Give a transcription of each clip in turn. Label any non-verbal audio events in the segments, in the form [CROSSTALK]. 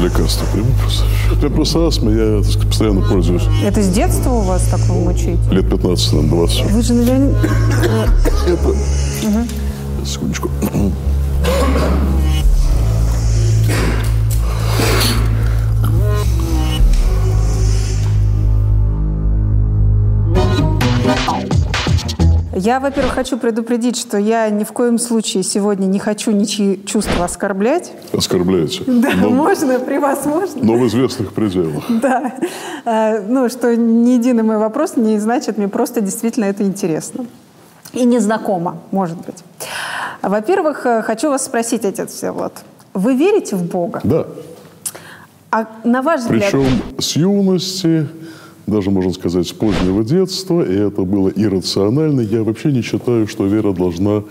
лекарства приму меня просто астма, я так сказать, постоянно пользуюсь. Это с детства у вас такое мучить? Лет 15, наверное, 20. Вы же, наверное... [COUGHS] Это... Секундочку. Я, во-первых, хочу предупредить, что я ни в коем случае сегодня не хочу ничьи чувства оскорблять. Оскорбляете. Да, но, можно, при вас можно. Но в известных пределах. Да. Э, Ну, что ни единый мой вопрос не значит, мне просто действительно это интересно. И незнакомо, может быть. Во-первых, э, хочу вас спросить, отец Всеволод, вы верите в Бога? Да. А на ваш взгляд... Причем с юности, даже, можно сказать, с позднего детства, и это было иррационально. Я вообще не считаю, что вера должна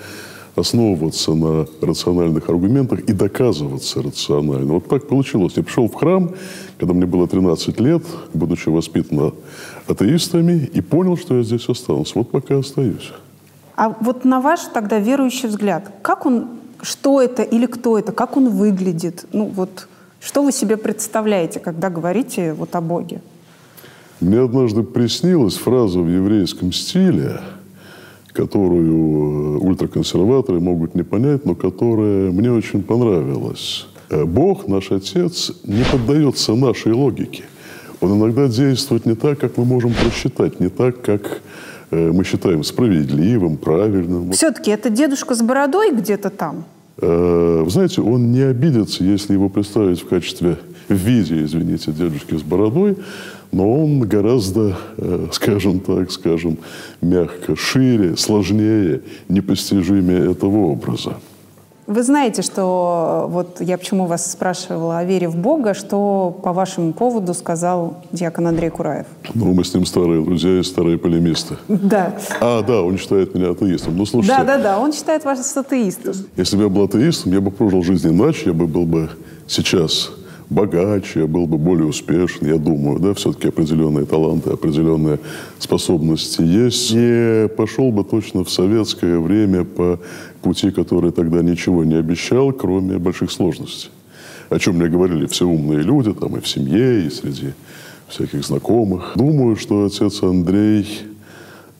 основываться на рациональных аргументах и доказываться рационально. Вот так получилось. Я пришел в храм, когда мне было 13 лет, будучи воспитан атеистами, и понял, что я здесь останусь. Вот пока остаюсь. А вот на ваш тогда верующий взгляд, как он, что это или кто это, как он выглядит? Ну вот, что вы себе представляете, когда говорите вот о Боге? Мне однажды приснилась фраза в еврейском стиле, которую э, ультраконсерваторы могут не понять, но которая мне очень понравилась. Э, Бог, наш Отец, не поддается нашей логике. Он иногда действует не так, как мы можем просчитать, не так, как э, мы считаем справедливым, правильным. Все-таки это дедушка с бородой где-то там? Вы знаете, он не обидится, если его представить в качестве, в виде, извините, дедушки с бородой, но он гораздо, э, скажем так, скажем, мягко, шире, сложнее, непостижимее этого образа. Вы знаете, что вот я почему вас спрашивала о вере в Бога, что по вашему поводу сказал диакон Андрей Кураев? Ну, мы с ним старые друзья и старые полемисты. Да. А, да, он считает меня атеистом. Ну, слушайте, Да, да, да. Он считает вас атеистом. если бы я был атеистом, я бы прожил жизнь иначе, я бы был бы сейчас богаче, я был бы более успешен, я думаю, да, все-таки определенные таланты, определенные способности есть. Не пошел бы точно в советское время по пути, который тогда ничего не обещал, кроме больших сложностей. О чем мне говорили все умные люди, там и в семье, и среди всяких знакомых. Думаю, что отец Андрей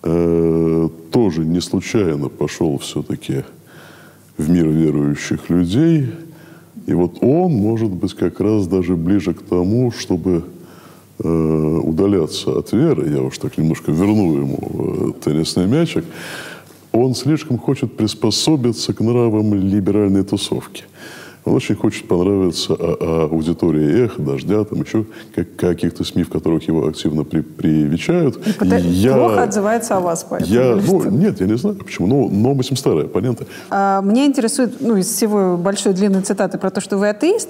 э, тоже не случайно пошел все-таки в мир верующих людей. И вот он, может быть, как раз даже ближе к тому, чтобы э, удаляться от веры, я уж так немножко верну ему э, теннисный мячик, он слишком хочет приспособиться к нравам либеральной тусовки. Он очень хочет понравиться а- а аудитории «Эхо», «Дождя», там еще как- каких-то СМИ, в которых его активно при- привечают. Пыта- Я- Плохо отзывается о вас, поэтому. я, ну, нет, я не знаю почему, но, но мы с ним старые оппоненты. А, Меня интересует, ну, из всего большой длинной цитаты про то, что вы атеист,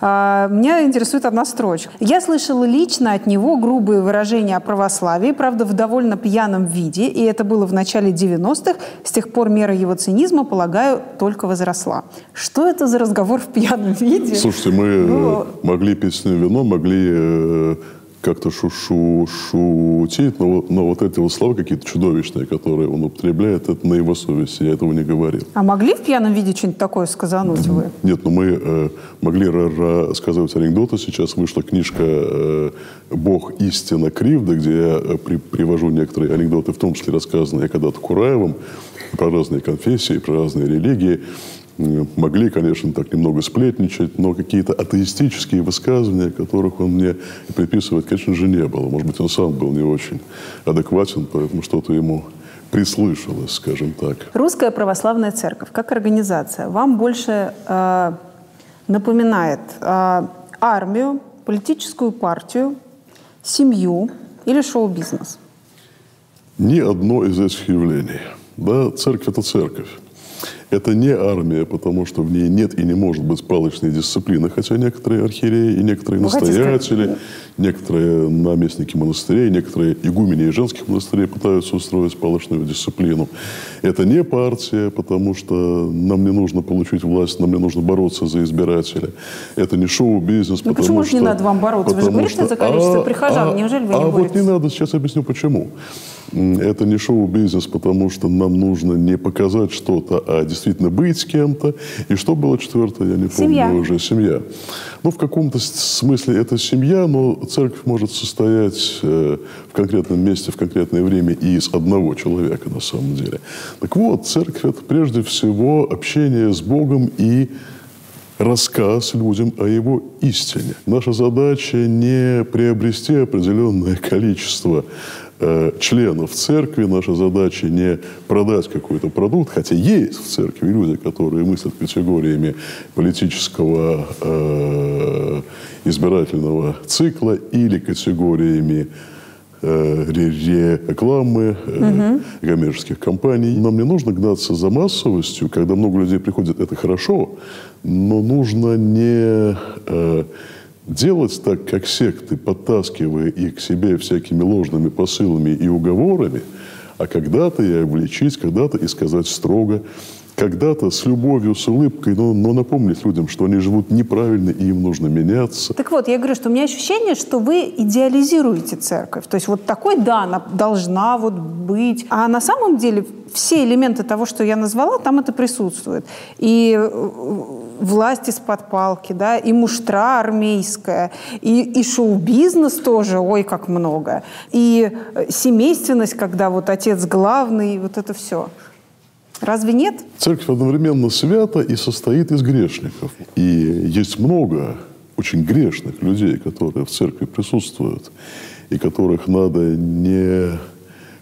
а, меня интересует одна строчка. Я слышала лично от него грубые выражения о православии, правда, в довольно пьяном виде, и это было в начале 90-х. С тех пор мера его цинизма, полагаю, только возросла. Что это за разговор в пьяном виде? Слушайте, мы э, Ну, могли пить с ним вино, могли э, как-то шу-шу шутить, но, но вот эти вот слова какие-то чудовищные, которые он употребляет, это на его совести, я этого не говорил. А могли в пьяном виде что-нибудь такое сказануть вы? Нет, но мы э, могли ра- рассказывать анекдоты. Сейчас вышла книжка э, «Бог истина кривда», где я э, при- привожу некоторые анекдоты, в том числе рассказанные когда-то Кураевым, про разные конфессии, про разные религии. Могли, конечно, так немного сплетничать, но какие-то атеистические высказывания, которых он мне приписывает, конечно же, не было. Может быть, он сам был не очень адекватен, поэтому что-то ему прислышалось, скажем так. Русская православная церковь как организация вам больше э, напоминает э, армию, политическую партию, семью или шоу-бизнес? ни одно из этих явлений. Да, церковь – это церковь. Это не армия, потому что в ней нет и не может быть палочной дисциплины, хотя некоторые архиереи и некоторые хотите настоятели, некоторые наместники монастырей, некоторые игумени и женских монастырей пытаются устроить палочную дисциплину. Это не партия, потому что нам не нужно получить власть, нам не нужно бороться за избирателя. Это не шоу-бизнес, Ну потому почему же что... не надо вам бороться? Вы же говорите что- за количество а- прихожан. а- Неужели вы а не вот боретесь? не надо, сейчас объясню почему. Это не шоу-бизнес, потому что нам нужно не показать что-то, а действительно быть с кем-то. И что было четвертое, я не семья. помню уже, семья. Ну, в каком-то смысле это семья, но церковь может состоять э, в конкретном месте, в конкретное время и из одного человека на самом деле. Так вот, церковь – это прежде всего общение с Богом и рассказ людям о его истине. Наша задача не приобрести определенное количество членов церкви. Наша задача не продать какой-то продукт, хотя есть в церкви люди, которые мыслят категориями политического э, избирательного цикла или категориями э, рекламы э, угу. коммерческих компаний. Нам не нужно гнаться за массовостью. Когда много людей приходит, это хорошо но нужно не э, делать так, как секты, подтаскивая их к себе всякими ложными посылами и уговорами, а когда-то и обличить, когда-то и сказать строго, когда-то с любовью, с улыбкой, но, но напомнить людям, что они живут неправильно и им нужно меняться. Так вот, я говорю, что у меня ощущение, что вы идеализируете церковь. То есть вот такой, да, она должна вот быть. А на самом деле все элементы того, что я назвала, там это присутствует. И э, власть из-под палки, да, и муштра армейская, и, и шоу-бизнес тоже, ой, как много, и э, семейственность, когда вот отец главный, вот это все. Разве нет? Церковь одновременно свята и состоит из грешников. И есть много очень грешных людей, которые в церкви присутствуют, и которых надо не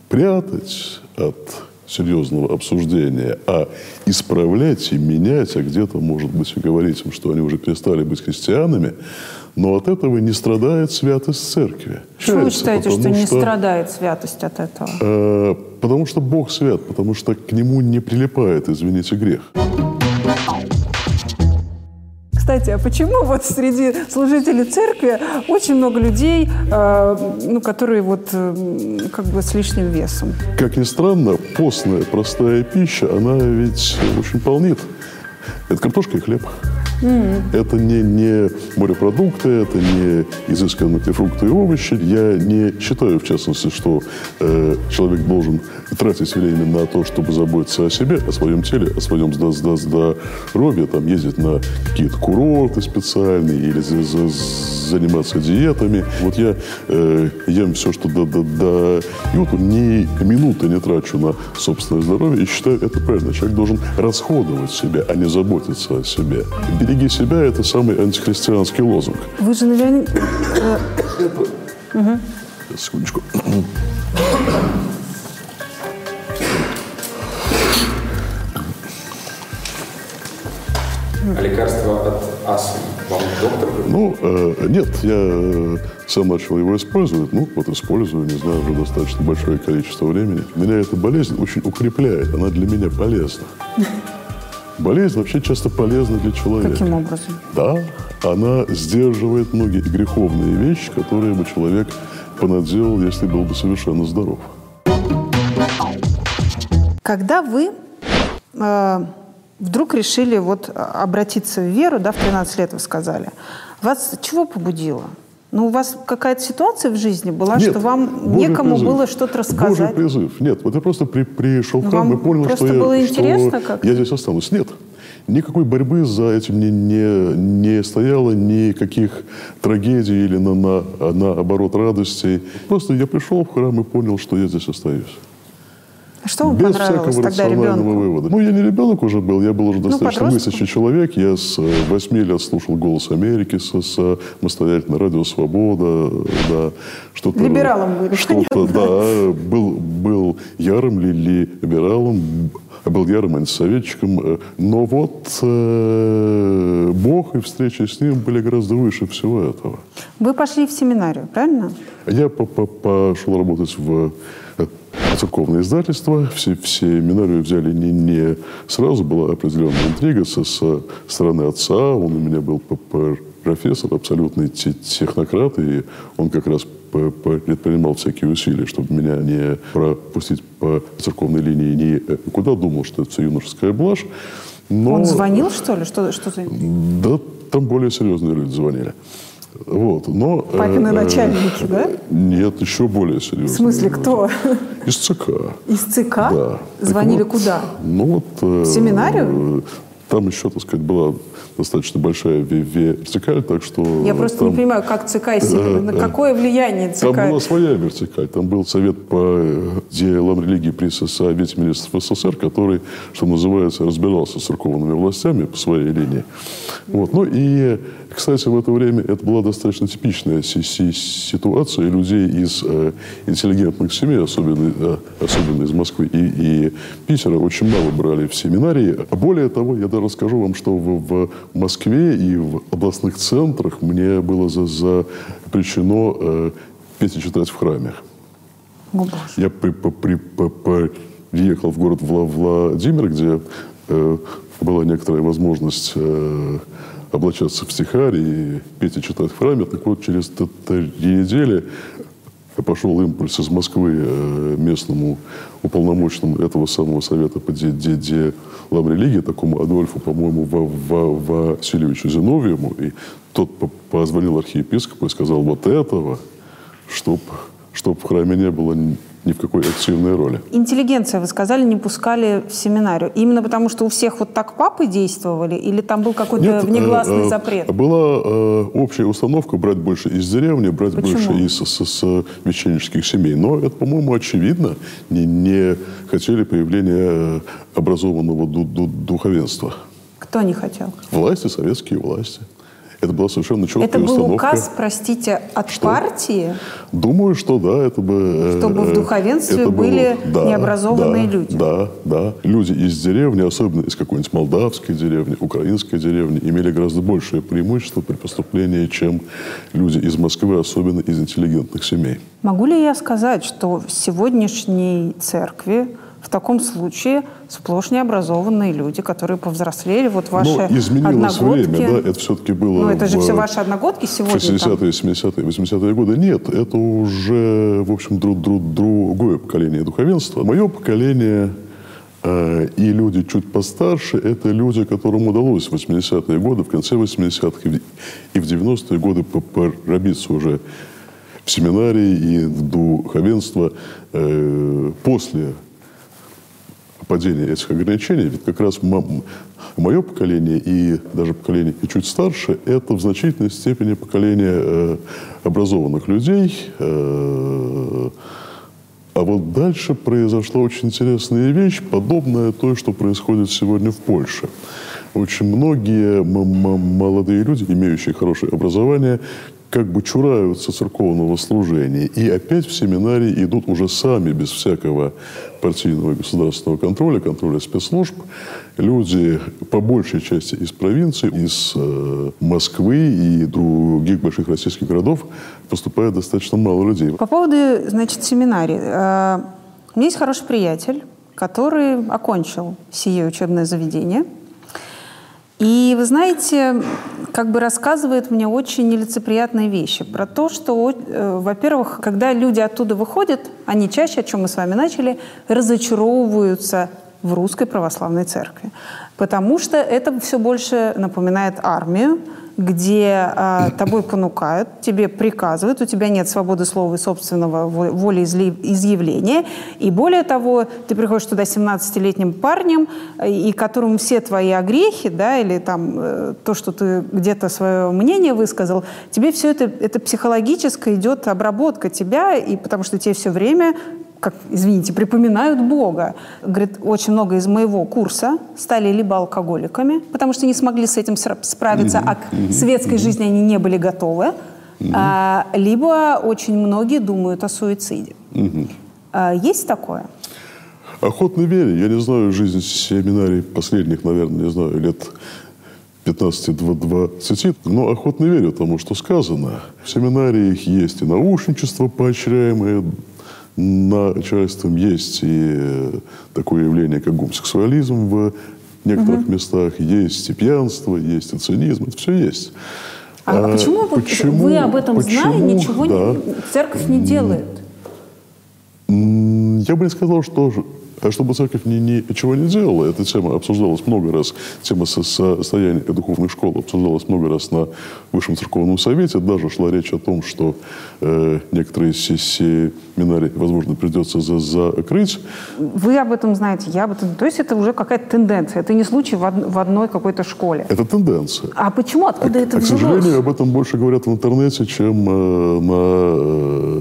прятать от серьезного обсуждения, а исправлять и менять, а где-то, может быть, и говорить им, что они уже перестали быть христианами, но от этого не страдает святость церкви. Что вы считаете, что, что не страдает святость от этого? Э, потому что Бог свят, потому что к нему не прилипает, извините, грех. Кстати, а почему вот среди служителей церкви очень много людей, э, ну, которые вот э, как бы с лишним весом? Как ни странно, постная простая пища, она ведь очень полнит. Это картошка и хлеб. Mm. Это не, не морепродукты, это не изысканные фрукты и овощи. Я не считаю, в частности, что э, человек должен тратить время на то, чтобы заботиться о себе, о своем теле, о своем здоровье, там, ездить на какие-то курорты специальные или за, за, заниматься диетами. Вот я э, ем все, что до, до, дают, ни минуты не трачу на собственное здоровье и считаю это правильно. Человек должен расходовать себя, а не заботиться о себе «береги себя» – это самый антихристианский лозунг. Вы же, наверное... Угу. Секундочку. А лекарство от астмы вам доктор Ну, э, нет, я э, сам начал его использовать. Ну, вот использую, не знаю, уже достаточно большое количество времени. Меня эта болезнь очень укрепляет, она для меня полезна. Болезнь вообще часто полезна для человека. Каким образом? Да, она сдерживает многие греховные вещи, которые бы человек понаделал, если был бы совершенно здоров. Когда вы э, вдруг решили вот обратиться в веру, да, в 13 лет вы сказали, вас чего побудило? Ну, у вас какая-то ситуация в жизни была, Нет, что вам некому призыв. было что-то рассказать? Божий призыв. Нет, вот я просто при, пришел в храм и понял, что, было я, интересно, что как? я здесь останусь. Нет. Никакой борьбы за этим не, не, не стояло, никаких трагедий или на, на, наоборот радостей. Просто я пришел в храм и понял, что я здесь остаюсь. Что вам Без понравилось всякого тогда ребенку? вывода. Ну, я не ребенок уже был, я был уже ну, достаточно ну, мыслящий человек. Я с э, восьми лет слушал «Голос Америки», с, с самостоятельно «Радио Свобода», да, что-то... Либералом были, Что-то, да, был, был ярым ли, либералом, был ярым антисоветчиком. Э, но вот э, Бог и встречи с ним были гораздо выше всего этого. Вы пошли в семинарию, правильно? Я пошел работать в церковное издательство. Все, все семинарию взяли не, не сразу, была определенная интрига со, со стороны отца. Он у меня был профессор, абсолютный технократ, и он как раз предпринимал всякие усилия, чтобы меня не пропустить по церковной линии никуда. Думал, что это юношеская блажь. Но... Он звонил, что ли? Что, что Да, там более серьезные люди звонили. Вот, но... Папины начальники, да? Нет, еще более серьезно. В смысле, кто? Из ЦК. Из ЦК? Да. Звонили Так вот, куда? Ну вот... В семинарию? Там еще, так сказать, была достаточно большая ве- вертикаль, так что... Я просто там- не понимаю, как ЦК семинар- на какое влияние Там ЦК? была своя вертикаль. Там был совет по э, делам религии при Совете министров СССР, который, что называется, разбирался с церковными властями по своей линии. Вот. Ну и, кстати, в это время это была достаточно типичная си- си- ситуация. Людей из э, интеллигентных семей, особенно, э, особенно из Москвы и, и Питера, очень мало брали в семинарии. Более того, я даже расскажу вам, что в, в Москве и в областных центрах мне было за- запрещено э, петь и читать в храме. О. Я при- при- приехал в город Вла- Владимир, где э, была некоторая возможность э, облачаться в стихарь и петь и читать в храме. Так вот, через три недели пошел импульс из Москвы э, местному уполномоченному этого самого совета по де- де- делам такому Адольфу, по-моему, Ва- Ва- Васильевичу Зиновьеву. И тот по- позвонил архиепископу и сказал, вот этого, чтоб, чтоб в храме не было ни ни в какой активной роли. Интеллигенция, вы сказали, не пускали в семинарию. Именно потому, что у всех вот так папы действовали? Или там был какой-то Нет, внегласный э, э, запрет? Была э, общая установка брать больше из деревни, брать Почему? больше из с, с священнических семей. Но это, по-моему, очевидно. Не, не хотели появления образованного ду- ду- духовенства. Кто не хотел? Власти, советские власти. Это была совершенно четкая Это был установка. указ, простите, от Что? партии? Думаю, что да, это бы... э, Чтобы в духовенстве это было- были да, необразованные да, люди. Да, да. Люди из деревни, особенно из какой-нибудь молдавской деревни, украинской деревни, имели гораздо большее преимущество при поступлении, чем люди из Москвы, особенно из интеллигентных семей. Могу ли я сказать, что в сегодняшней церкви в таком случае сплошь необразованные люди, которые повзрослели, вот ваши Но изменилось одногодки? время, да, это все-таки было... Ну, это же в все ваши одногодки сегодня. там. 60-е, 70-е, 80-е годы. Нет, это уже, в общем, друг, друг, другое поколение духовенства. Мое поколение э, и люди чуть постарше, это люди, которым удалось в 80-е годы, в конце 80-х и в- и в 90-е годы пробиться уже в семинарии и в духовенство э, после падения этих ограничений, ведь как раз мое поколение и даже поколение и чуть старше, это в значительной степени поколение э, образованных людей. э, а вот дальше произошла очень интересная вещь, подобная той, что происходит сегодня в Польше. Очень многие молодые люди, имеющие хорошее образование, как бы чураются церковного служения. И опять в семинарии идут уже сами, без всякого партийного государственного контроля, контроля спецслужб. Люди, по большей части из провинции, из э, Москвы и других больших российских городов, поступает достаточно мало людей. По поводу, значит, семинарии. Э, У меня есть хороший приятель, который окончил сие учебное заведение. И, вы знаете, как бы рассказывает мне очень нелицеприятные вещи про то, что, э, во-первых, когда люди оттуда выходят, они чаще, о чем мы с вами начали, разочаровываются в русской православной церкви. Потому что это все больше напоминает армию, где э, тобой понукают, тебе приказывают, у тебя нет свободы слова и собственного во- воли изли- изъявления. И более того, ты приходишь туда 17-летним парнем, и которому все твои огрехи, да, или там э, то, что ты где-то свое мнение высказал, тебе все это, это психологически идет обработка тебя, и потому что тебе все время как, извините, припоминают Бога. Говорит, очень много из моего курса стали либо алкоголиками, потому что не смогли с этим справиться, а к светской жизни они не были готовы, а, либо очень многие думают о суициде. А, есть такое? Охотно верю. Я не знаю жизнь семинарий последних, наверное, не знаю, лет 15-20, но охотно верю тому, что сказано. В семинариях есть и наушничество поощряемое начальством, есть и э, такое явление, как гомосексуализм в некоторых местах, есть и пьянство, есть и цинизм, это все есть. А, а почему, вот почему- вы об этом зная, почему? ничего не- Да. церковь не делает? Я бы не сказал, что чтобы церковь ни, ничего не делала, эта тема обсуждалась много раз, тема состояния духовных школ обсуждалась много раз на Высшем церковном совете, даже шла речь о том, что э, некоторые семинарии, возможно, придется за закрыть. Вы об этом знаете, я об этом... То есть это уже какая-то тенденция, это не случай в, од... в одной какой-то школе. Это тенденция. А почему, откуда а, это а, взялось? К сожалению, об этом больше говорят в интернете, чем э, на... Э,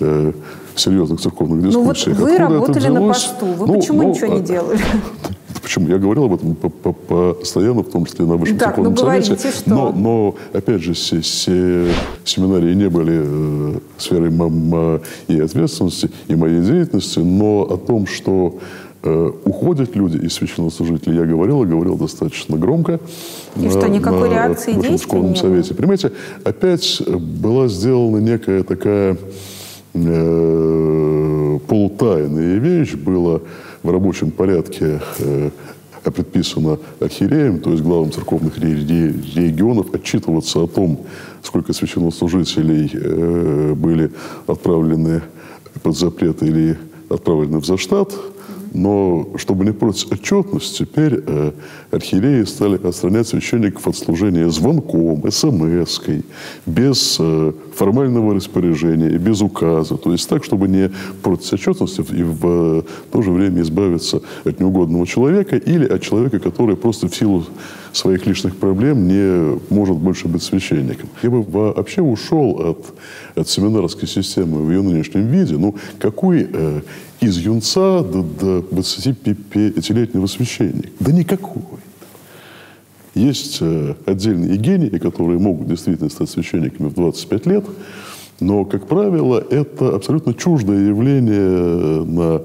э, серьезных церковных дискуссиях. Ну вот вы Откуда работали на посту, вы ну, почему ну, ничего не а, делали? [LAUGHS] Почему? Я говорил об этом постоянно, в том числе на Высшем так, церковном ну, совете. Говорите, что? Но, но, опять же, все, все семинарии не были э, сферой моей ответственности и моей деятельности, но о том, что э, уходят люди из священнослужителей, я говорил, и говорил достаточно громко. И на, что, никакой на реакции действий школьном не совете. Было? Понимаете, опять была сделана некая такая э, полутайная вещь, была в рабочем порядке э, предписано архиереем, то есть главам церковных регионов, отчитываться о том, сколько священнослужителей э, были отправлены под запрет или отправлены в заштат, но чтобы не портить отчетность, теперь э, архиереи стали отстранять священников от служения звонком, смс-кой, без э, формального распоряжения, без указа. То есть так, чтобы не портить отчетность и в э, то же время избавиться от неугодного человека или от человека, который просто в силу своих личных проблем не может больше быть священником. Я бы вообще ушел от, от семинарской системы в ее нынешнем виде. Ну, какой э, из юнца до, до 25-летнего священника? Да никакой. Есть э, отдельные гении, которые могут действительно стать священниками в 25 лет, но, как правило, это абсолютно чуждое явление на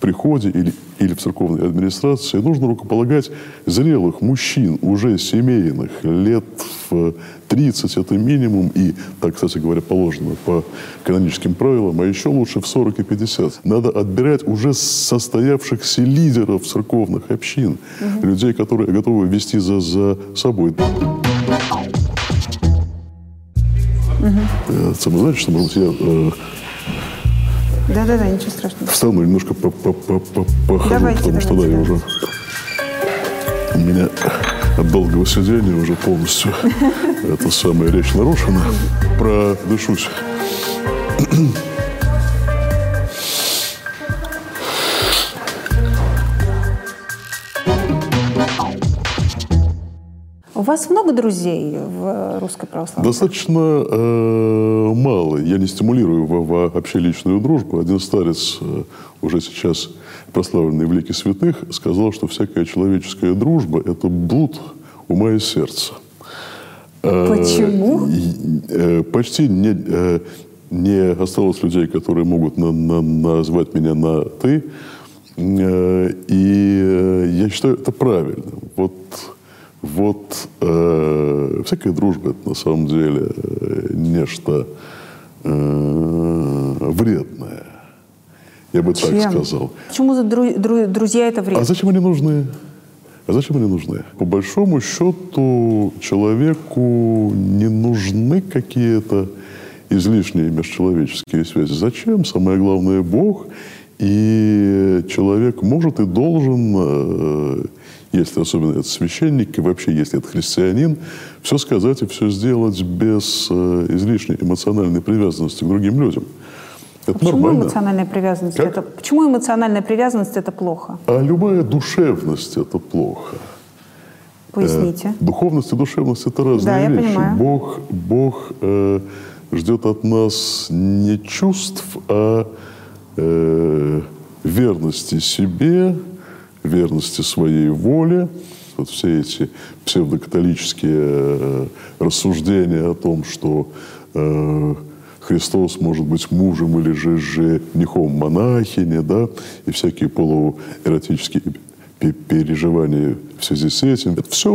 приходе или, или в церковной администрации нужно рукополагать зрелых мужчин, уже семейных, лет в 30 это минимум, и так, кстати говоря, положено по каноническим правилам, а еще лучше в 40 и 50. Надо отбирать уже состоявшихся лидеров церковных общин, угу. людей, которые готовы вести за, за собой. Угу. Это значит, что, может быть, я да-да-да, ничего страшного. Встану немножко по -по -по -по похожу, давайте, потому давайте, что да, я уже... У меня от долгого сидения уже полностью [LAUGHS] эта самая речь нарушена. Продышусь. Вас много друзей в русской православной? Достаточно э, мало. Я не стимулирую вообще личную дружбу. Один старец, э, уже сейчас прославленный в лике святых, сказал, что всякая человеческая дружба – это блуд ума и сердца. Э, Почему? Э, почти не, э, не осталось людей, которые могут на, на, назвать меня на «ты». Э, и э, я считаю это правильно. Вот вот э, всякая дружба это на самом деле э, нечто э, вредное. Я бы Чем? так сказал. Почему за дру, дру, друзья это вредно? А зачем они нужны? А зачем они нужны? По большому счету человеку не нужны какие-то излишние межчеловеческие связи. Зачем? Самое главное Бог. И человек может и должен э, если особенно это священник, и вообще если это христианин, все сказать и все сделать без э, излишней эмоциональной привязанности к другим людям. Это почему нормально. эмоциональная привязанность как? это почему эмоциональная привязанность это плохо? А любая душевность это плохо. Поясните. Э, духовность и душевность это разные да, вещи. Я понимаю. Бог, Бог э, ждет от нас не чувств, а э, верности себе, верности своей воле. Вот все эти псевдокатолические э, рассуждения о том, что э, Христос может быть мужем или же женихом монахини, да, и всякие полуэротические переживания в связи с этим. Это все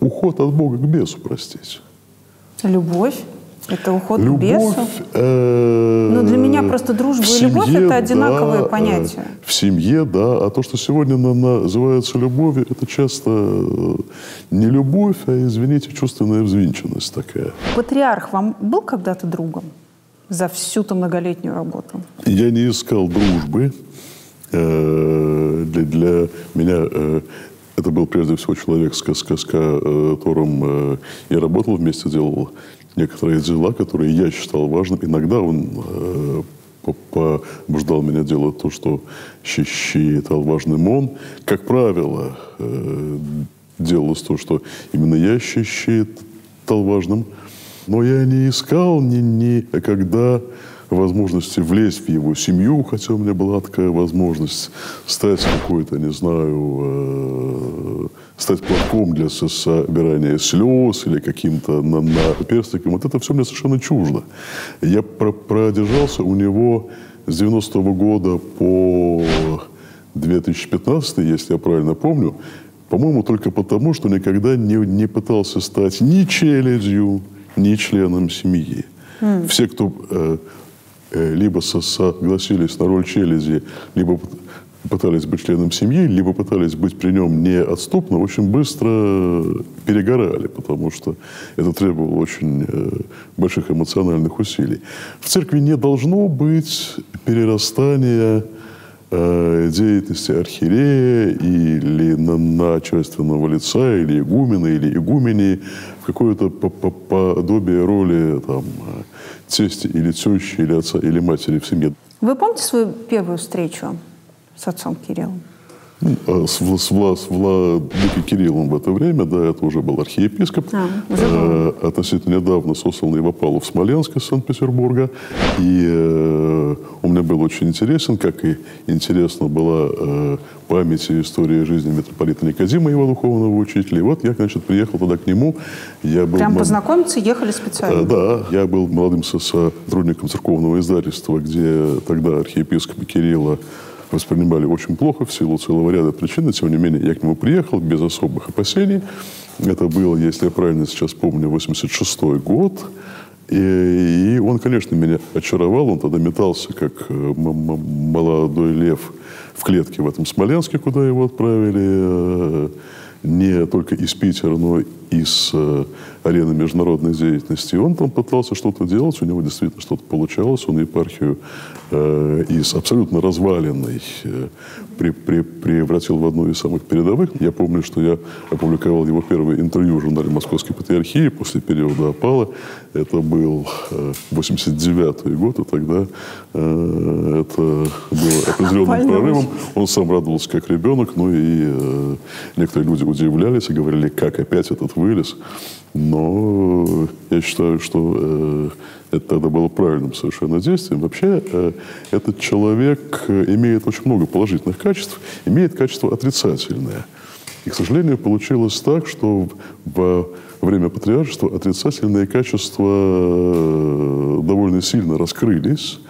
уход от Бога к бесу, простите. Любовь? Это уход любовь, к бесу? Э, ну, для меня просто дружба и любовь – это одинаковые да, понятия. Э, в семье, да. А то, что сегодня на, называется любовью, это часто э, не любовь, а, извините, чувственная взвинченность такая. Патриарх вам был когда-то другом? за всю-то многолетнюю работу? Я не искал дружбы. Э, для, для меня это был прежде всего человек, с, с, с которым я работал вместе, делал некоторые дела, которые я считал важным. Иногда он побуждал меня делать то, что считал важным он. Как правило, делалось то, что именно я считал важным. Но я не искал ни, ни когда возможности влезть в его семью, хотя у меня была такая возможность стать какой-то, не знаю, э, стать платком для собирания слез или каким-то на, на перстиком. Вот это все мне совершенно чуждо. Я про продержался у него с 90-го года по 2015, если я правильно помню, по-моему, только потому, что никогда не, не пытался стать ни челядью, ни членом семьи. Mm. Все, кто э, либо со согласились на роль челяди, либо пытались быть членом семьи, либо пытались быть при нем неотступно, очень быстро перегорали, потому что это требовало очень э, больших эмоциональных усилий. В церкви не должно быть перерастания Э, деятельности архиерея или начальственного лица, или игумена, или игумени в какое-то подобие роли там, тести или тещи, или отца, или матери в семье. Вы помните свою первую встречу с отцом Кириллом? А, с, с, Вла, с Владыкой Кириллом в это время, да, это уже был архиепископ, а, э, относительно недавно сосланный в опалу в Смоленск из Санкт-Петербурга. И э, он мне был очень интересен, как и интересна была э, память и история жизни митрополита Никодима, его духовного учителя. И вот я, значит, приехал туда к нему. Я был, Прям познакомиться ехали специально? Э, да, я был молодым сотрудником церковного издательства, где тогда архиепископ Кирилла воспринимали очень плохо в силу целого ряда причин, но тем не менее я к нему приехал без особых опасений. Это было, если я правильно сейчас помню, 86 год. И, и он, конечно, меня очаровал. Он тогда метался, как э, молодой лев в клетке в этом Смоленске, куда его отправили э, не только из Питера, но из э, арены международной деятельности. И он там пытался что-то делать, у него действительно что-то получалось. Он епархию из абсолютно разваленной э, при, при, превратил в одну из самых передовых. Я помню, что я опубликовал его первое интервью в журнале Московской Патриархии после периода опала. Это был э, 89 год, и тогда э, это было определенным прорывом. Он сам радовался как ребенок, ну и э, некоторые люди удивлялись и говорили, как опять этот вылез. Но я считаю, что э, это тогда было правильным совершенно действием. Вообще, э, этот человек э, имеет очень много положительных качеств, имеет качество отрицательное. И, к сожалению, получилось так, что во время патриаршества отрицательные качества э, довольно сильно раскрылись,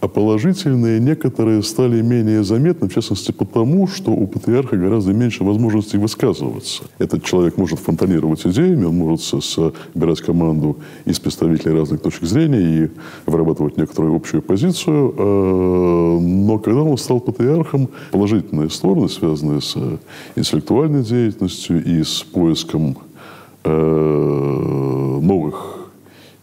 а положительные некоторые стали менее заметны, в частности потому, что у патриарха гораздо меньше возможностей высказываться. Этот человек может фонтанировать идеями, он может собирать команду из представителей разных точек зрения и вырабатывать некоторую общую позицию. А, но когда он стал патриархом, положительные стороны, связанные с интеллектуальной деятельностью и с поиском э, новых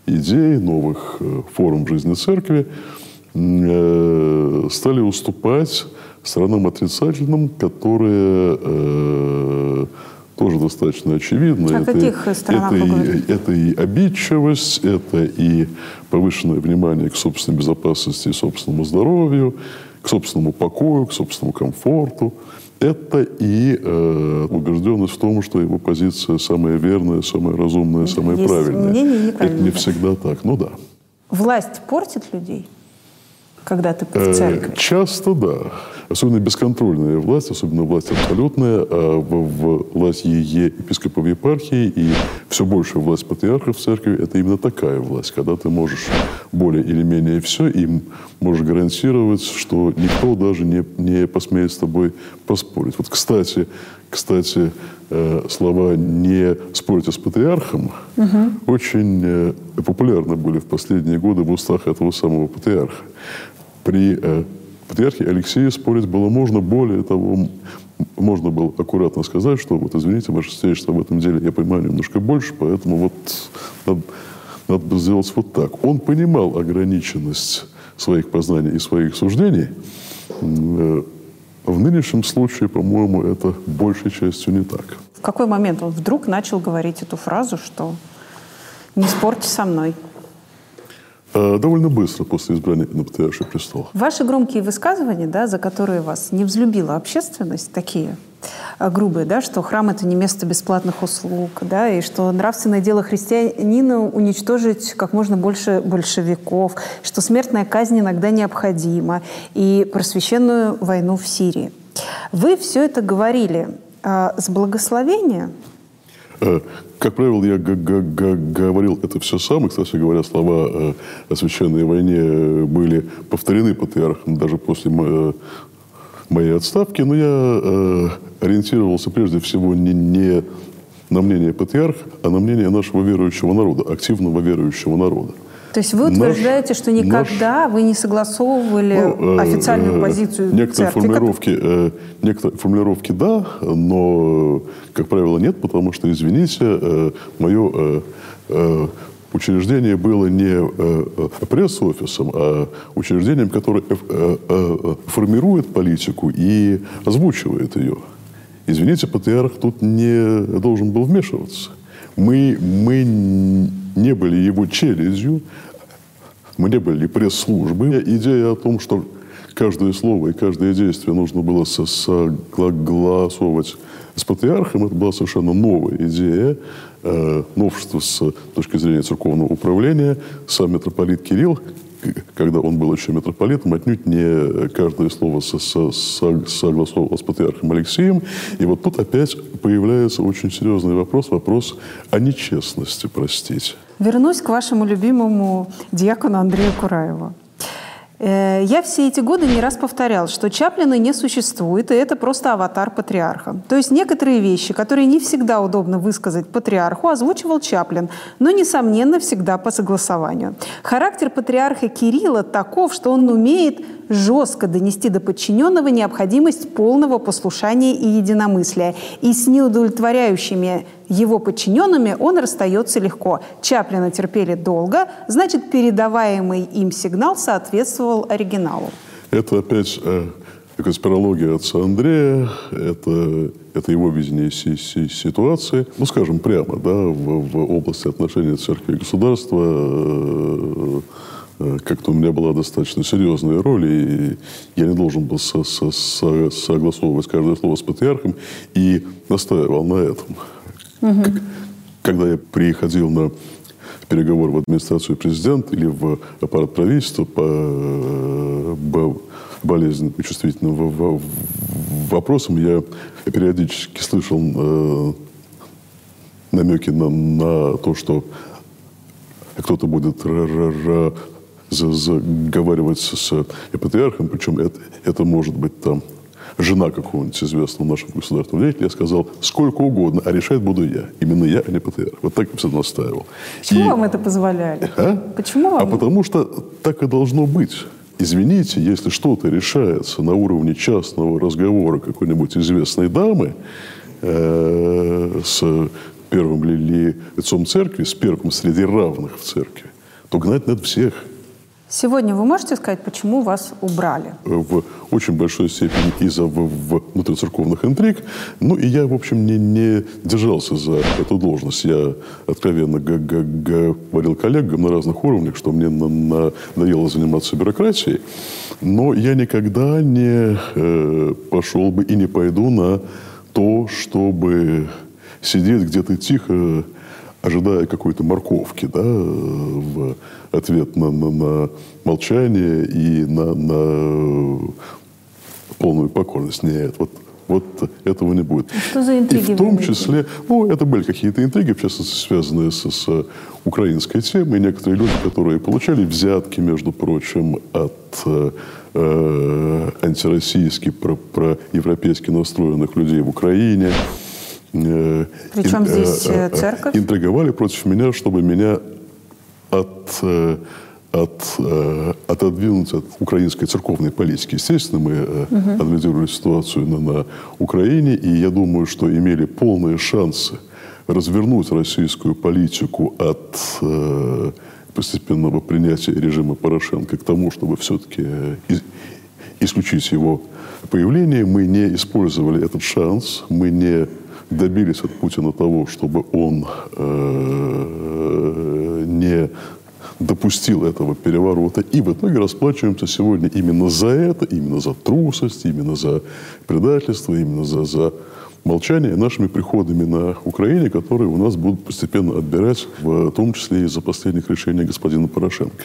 идей, новых э, форм жизни церкви, Э, стали уступать странам отрицательным, которые э, тоже достаточно очевидно. А это, каких это, и, это и обидчивость, это и повышенное внимание к собственной безопасности и собственному здоровью, к собственному покою, к собственному комфорту. Это и э, убежденность в том, что его позиция самая верная, самая разумная, самая Есть правильная. Это не всегда так, ну да. Власть портит людей? Когда ты в э, церкви? Часто да. Особенно бесконтрольная власть, особенно власть абсолютная, а в, власть епископов епархии и все больше власть патриархов в церкви, это именно такая власть, когда ты можешь более или менее все, и можешь гарантировать, что никто даже не, не посмеет с тобой поспорить. Вот, кстати, кстати, э, слова «не спорьте с патриархом» угу. очень э, популярны были в последние годы в устах этого самого патриарха при э, патриархе Алексее спорить было можно. Более того, можно было аккуратно сказать, что вот, извините, ваше свидетельство в этом деле я понимаю немножко больше, поэтому вот надо бы сделать вот так. Он понимал ограниченность своих познаний и своих суждений. Э, в нынешнем случае, по-моему, это большей частью не так. В какой момент он вдруг начал говорить эту фразу, что «не спорьте со мной»? Э, довольно быстро после избрания на патриарший престол. Ваши громкие высказывания, да, за которые вас не взлюбила общественность, такие э, грубые, да, что храм – это не место бесплатных услуг, да, и что нравственное дело христианина – уничтожить как можно больше большевиков, что смертная казнь иногда необходима, и про священную войну в Сирии. Вы все это говорили э, с благословения – как правило, я говорил это все сам. И, кстати говоря, слова э, о священной войне были повторены патриархом даже после моей отставки. Но я э, ориентировался прежде всего не, не на мнение патриарха, а на мнение нашего верующего народа, активного верующего народа. То есть вы утверждаете, наш, что никогда наш, вы не согласовывали ну, официальную э, позицию некоторые церкви? Формулировки, э, некоторые формулировки да, но, как правило, нет, потому что, извините, э, мое э, э, учреждение было не э, пресс-офисом, а учреждением, которое э, э, формирует политику и озвучивает ее. Извините, патриарх тут не должен был вмешиваться. Мы, мы не были его челюстью, мы не были пресс-службы. Идея о том, что каждое слово и каждое действие нужно было согласовывать с патриархом, это была совершенно новая идея, э, новшество с точки зрения церковного управления. Сам митрополит Кирилл, когда он был еще митрополитом, отнюдь не каждое слово со, со, согласовывал с патриархом Алексеем. И вот тут опять появляется очень серьезный вопрос, вопрос о нечестности, простите. Вернусь к вашему любимому диакону Андрею Кураеву. Э, я все эти годы не раз повторял, что Чаплина не существует, и это просто аватар патриарха. То есть некоторые вещи, которые не всегда удобно высказать патриарху, озвучивал Чаплин, но, несомненно, всегда по согласованию. Характер патриарха Кирилла таков, что он умеет жестко донести до подчиненного необходимость полного послушания и единомыслия. И с неудовлетворяющими его подчиненными он расстается легко. Чаплина терпели долго, значит, передаваемый им сигнал соответствовал оригиналу. Это опять э, конспирология отца Андрея, это, это его видение си си ситуации. Ну, скажем прямо, да, в, в области отношений церкви и государства э, как-то у меня была достаточно серьезная роль, и я не должен был со со со согласовывать каждое слово с патриархом, и настаивал на этом. Угу. Когда я приходил на переговоры в администрацию президента или в аппарат правительства по, по болезненным и чувствительным вопросам, я периодически слышал э, намеки на, на то, что кто-то будет заговариваться с патриархом, причем это, это может быть там жена какого-нибудь известного нашего государственного деятеля, я сказал, сколько угодно, а решать буду я. Именно я, а не патриарх. Вот так я всегда настаивал. Почему и... вам это позволяли? А? Почему вам? А потому что так и должно быть. Извините, если что-то решается на уровне частного разговора какой-нибудь известной дамы э, с первым ли лицом церкви, с первым среди равных в церкви, то гнать надо всех – Сегодня вы можете сказать, почему вас убрали? В очень большой степени из-за внутрицерковных интриг. Ну, и я, в общем, не, не держался за эту должность. Я откровенно говорил коллегам на разных уровнях, что мне на надоело заниматься бюрократией. Но я никогда не э, пошел бы и не пойду на то, чтобы сидеть где-то тихо, ожидая какой-то морковки, да, в ответ на, на, на молчание и на, на полную покорность. Нет, вот, вот этого не будет. А что за интриги? И в том числе, ну, это были какие-то интриги, в частности, связанные с, с украинской темой. Некоторые люди, которые получали взятки, между прочим, от э, антироссийски, про, про европейски настроенных людей в Украине. Э, Причем ин, здесь э, э, церковь? Интриговали против меня, чтобы меня от, э, от, э, отодвинуть от украинской церковной политики. Естественно, мы угу. анализировали ситуацию на, на Украине, и я думаю, что имели полные шансы развернуть российскую политику от э, постепенного принятия режима Порошенко к тому, чтобы все-таки исключить его появление. Мы не использовали этот шанс, мы не добились от Путина того, чтобы он э, не допустил этого переворота. И в итоге расплачиваемся сегодня именно за это, именно за трусость, именно за предательство, именно за, за молчание нашими приходами на Украине, которые у нас будут постепенно отбирать, в том числе из-за последних решений господина Порошенко.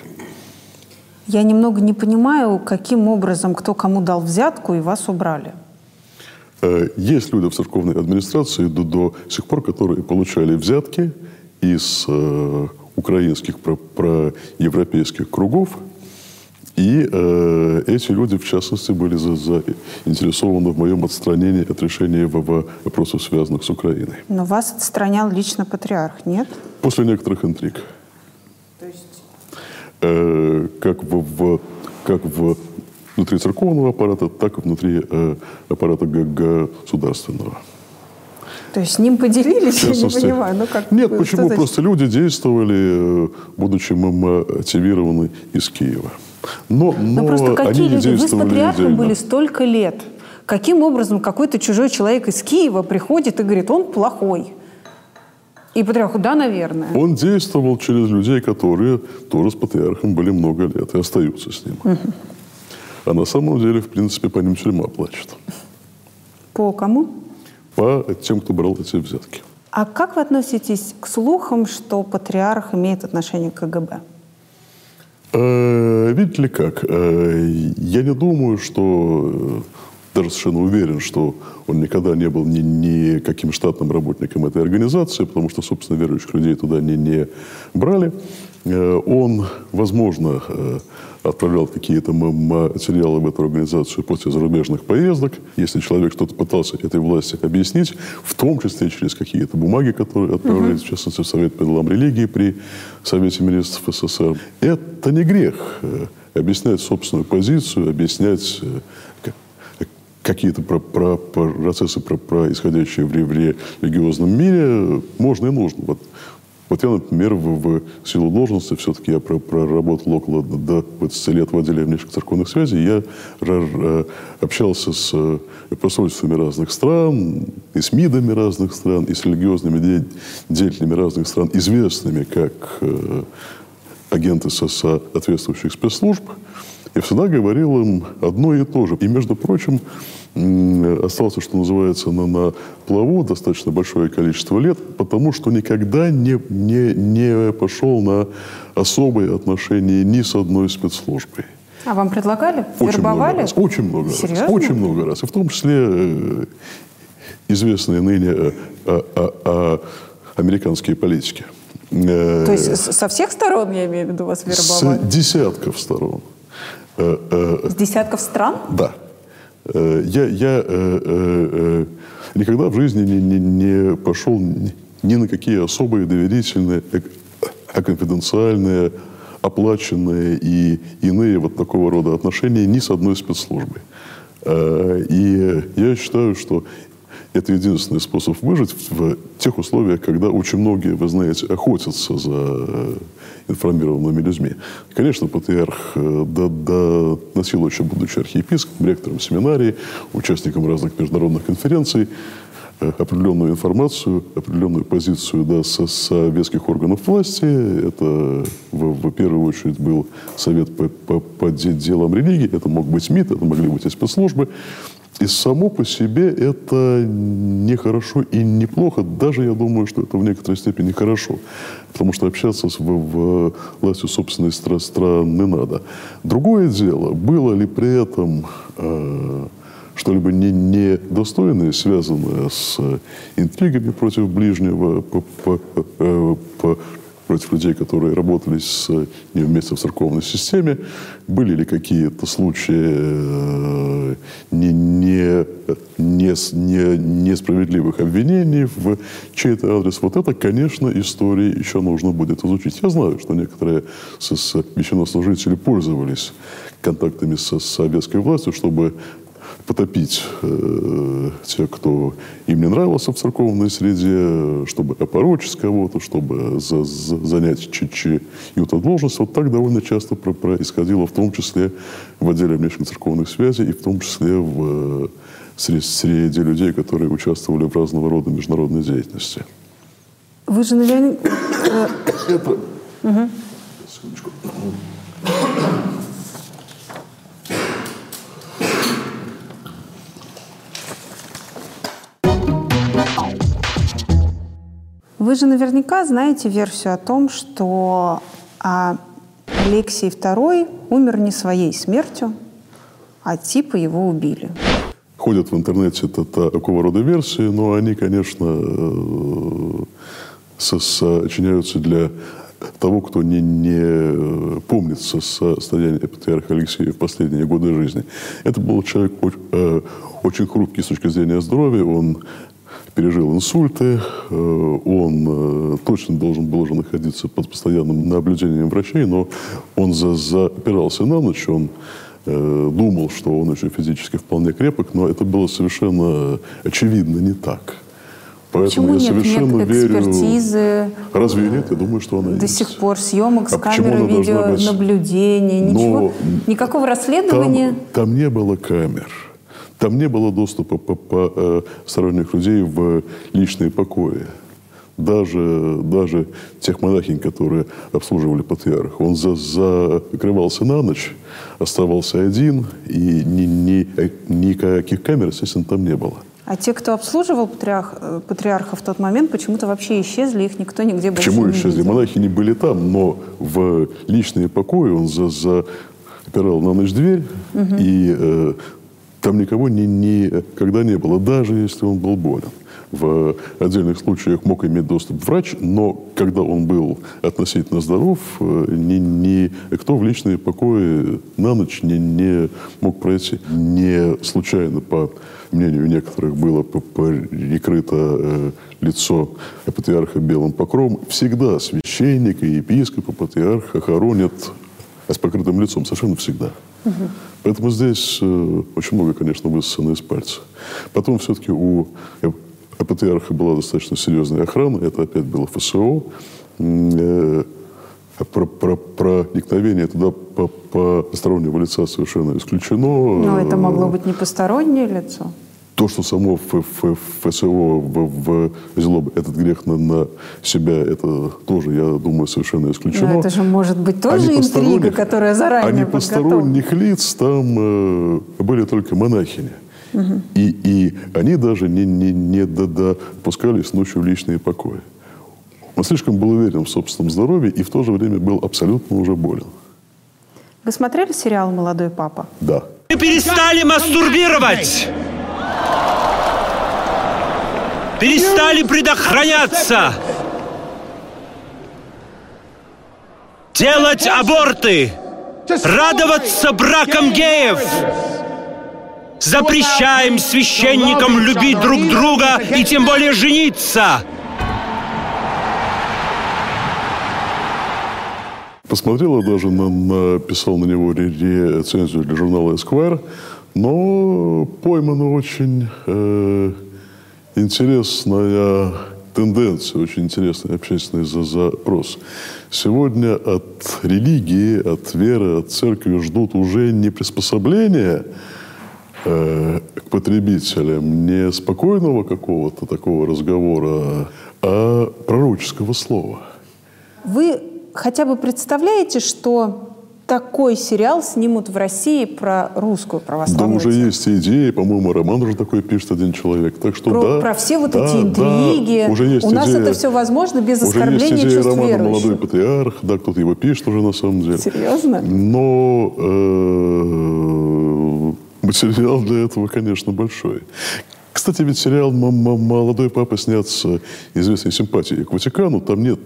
Я немного не понимаю, каким образом, кто кому дал взятку и вас убрали. Э, есть люди в церковной администрации до, до сих пор, которые получали взятки из э, украинских про, проевропейских кругов, и э, эти люди, в частности, были за, заинтересованы в моем отстранении от решения ВВ вопросов, связанных с Украиной. Но вас отстранял лично патриарх, нет? После некоторых интриг. То есть... Э, как в, в, как в внутри церковного аппарата, так и внутри э, аппарата государственного. То есть с ним поделились, я не понимаю. Ну, как, Нет, почему? Значит? Просто люди действовали, э, будучи мотивированы из Киева. Но, но, но просто какие люди? Вы с патриархом были столько лет. Каким образом какой-то чужой человек из Киева приходит и говорит, он плохой? И патриарху, да, наверное. Он действовал через людей, которые тоже с патриархом были много лет и остаются с ним. Угу. А на самом деле, в принципе, по ним тюрьма плачет. По кому? По тем, кто брал эти взятки. А как вы относитесь к слухам, что патриарх имеет отношение к КГБ? Э, видите ли как? Э, я не думаю, что э, даже совершенно уверен, что он никогда не был ни, ни каким штатным работником этой организации, потому что, собственно, верующих людей туда не, не брали. Он, возможно, отправлял какие-то материалы в эту организацию после зарубежных поездок. Если человек что-то пытался этой власти объяснить, в том числе через какие-то бумаги, которые отправлялись, угу. в частности, в Совет по делам религии при Совете министров СССР, это не грех. Э, объяснять собственную позицию, объяснять э, какие-то про, про, процессы, про, происходящие в, в религиозном мире, можно и нужно. Вот вот я, например, в, в силу должности, все-таки я проработал около до 20 лет в отделе внешних церковных связей, я общался с э, посольствами разных стран, и с МИДами разных стран, и с религиозными деятелями разных стран, известными как э, агенты соответствующих спецслужб, я всегда говорил им одно и то же. И, между прочим, остался, что называется, на, на плаву достаточно большое количество лет, потому что никогда не, не, не пошел на особые отношения ни с одной спецслужбой. А вам предлагали? Очень Вербовали? Много раз, очень много Серьезно? раз. Очень много раз. И в том числе э, известные ныне э, а, а, а, американские политики. Э, То есть со всех сторон, я имею в виду, вас вербовали? С десятков сторон. С десятков стран? Да. Э, я, я э, э, никогда в жизни не, не, не пошел ни на какие особые доверительные, а конфиденциальные, оплаченные и иные вот такого рода отношения ни с одной спецслужбой. И я считаю, что это единственный способ выжить в тех условиях, когда очень многие, вы знаете, охотятся за информированными людьми. Конечно, патриарх до, до, носил еще, будучи архиепископом, ректором семинарии, участником разных международных конференций, э, определенную информацию, определенную позицию да, со советских органов власти. Это в, в первую очередь был Совет по, по, по делам религии, это мог быть МИД, это могли быть и спецслужбы. И само по себе это нехорошо и неплохо. Даже я думаю, что это в некоторой степени хорошо. Потому что общаться с в, властью собственной стра страны надо. Другое дело, было ли при этом э, что-либо не, недостойное, связанное с интригами против ближнего, по против людей, которые работали с ним вместе в церковной системе. Были ли какие-то случаи э, не, не, не, не, несправедливых обвинений в чей-то адрес? Вот это, конечно, истории еще нужно будет изучить. Я знаю, что некоторые священнослужители пользовались контактами со советской властью, чтобы потопить э, тех, кто им не нравился в церковной среде, чтобы опорочить кого-то, чтобы за, за, занять чью-то должность. Вот так довольно часто про происходило, в том числе в отделе внешних церковных связей и в том числе в, среди, среди людей, которые участвовали в разного рода международной деятельности. Вы же наверняка... Угу. Секундочку. Вы же наверняка знаете версию о том, что а, Алексей II умер не своей смертью, а типа его убили. Ходят в интернете это, такого рода версии, но они, конечно, э, сочиняются для того, кто не, не помнит состояние патриарха Алексея в последние годы жизни. Это был человек э, очень хрупкий с точки зрения здоровья. Он пережил инсульты, э, он э, точно должен был уже находиться под постоянным наблюдением врачей, но он за, запирался на ночь, он э, думал, что он еще физически вполне крепок, но это было совершенно очевидно не так. Поэтому почему я совершенно нет верю... экспертизы? Разве нет? Я думаю, что она До есть. сих пор съемок с а камеры видеонаблюдения, ничего, Но никакого расследования? Там, там не было камер. Там не было доступа по, по, э, сторонних людей в личные покои. Даже, даже тех монахинь, которые обслуживали патриарха. Он за, закрывался на ночь, оставался один, и ни, ни, никаких камер, естественно, там не было. А те, кто обслуживал патриарх, э, патриарха в тот момент, почему-то вообще исчезли, их никто нигде больше Почему не исчезли? видел. Монахи не были там, но в личные покои он за, за опирал на ночь дверь, угу. и э, там никого ни, никогда не было, даже если он был болен. В отдельных случаях мог иметь доступ врач, но когда он был относительно здоров, э, ни, никто в личные покои на ночь не, не мог пройти. Не случайно, по мнению некоторых, было перекрыто э, лицо патриарха белым покровом. Всегда священника, епископа, патриарха хоронят с покрытым лицом, совершенно всегда. Угу. Поэтому здесь э, очень много, конечно, высосано из пальца. Потом все-таки у патриарха была достаточно серьезная охрана. Это опять было ФСО. Э, про, про, проникновение туда по, по постороннего лица совершенно исключено. Но это могло быть не постороннее лицо. То, что само ФСО взяло бы этот грех на, на себя, это тоже, я думаю, совершенно исключено. Но это же может быть тоже они интрига, которая заранее Они посторонних лиц там э, были только монахини. Угу. И, и они даже не, не, не допускались ночью в личные покои. Он слишком был уверен в собственном здоровье и в то же время был абсолютно уже болен. Вы смотрели сериал «Молодой папа»? Да. Мы перестали мастурбировать! Перестали предохраняться! Делать аборты! Радоваться бракам геев! Запрещаем священникам любить друг друга и тем более жениться! Посмотрела даже, на, написал на него рецензию для журнала Esquire, но поймана очень э, интересная тенденция, очень интересный общественный запрос. Сегодня от религии, от веры, от церкви ждут уже не приспособления э, к потребителям, не спокойного какого-то такого разговора, а пророческого слова. Вы хотя бы представляете, что такой сериал снимут в России про русскую православную Да, уже есть идеи, по-моему, роман уже такой пишет один человек. Так что про, да. Про все вот да, эти интриги. Да, уже есть У нас идея, это все возможно без уже оскорбления есть идея чувств романа верующих. «Молодой патриарх», да, кто-то его пишет уже на самом деле. Серьезно? Но э, материал для этого, конечно, большой. Кстати, ведь сериал «Молодой папа» снят с известной симпатией к Ватикану. Там нет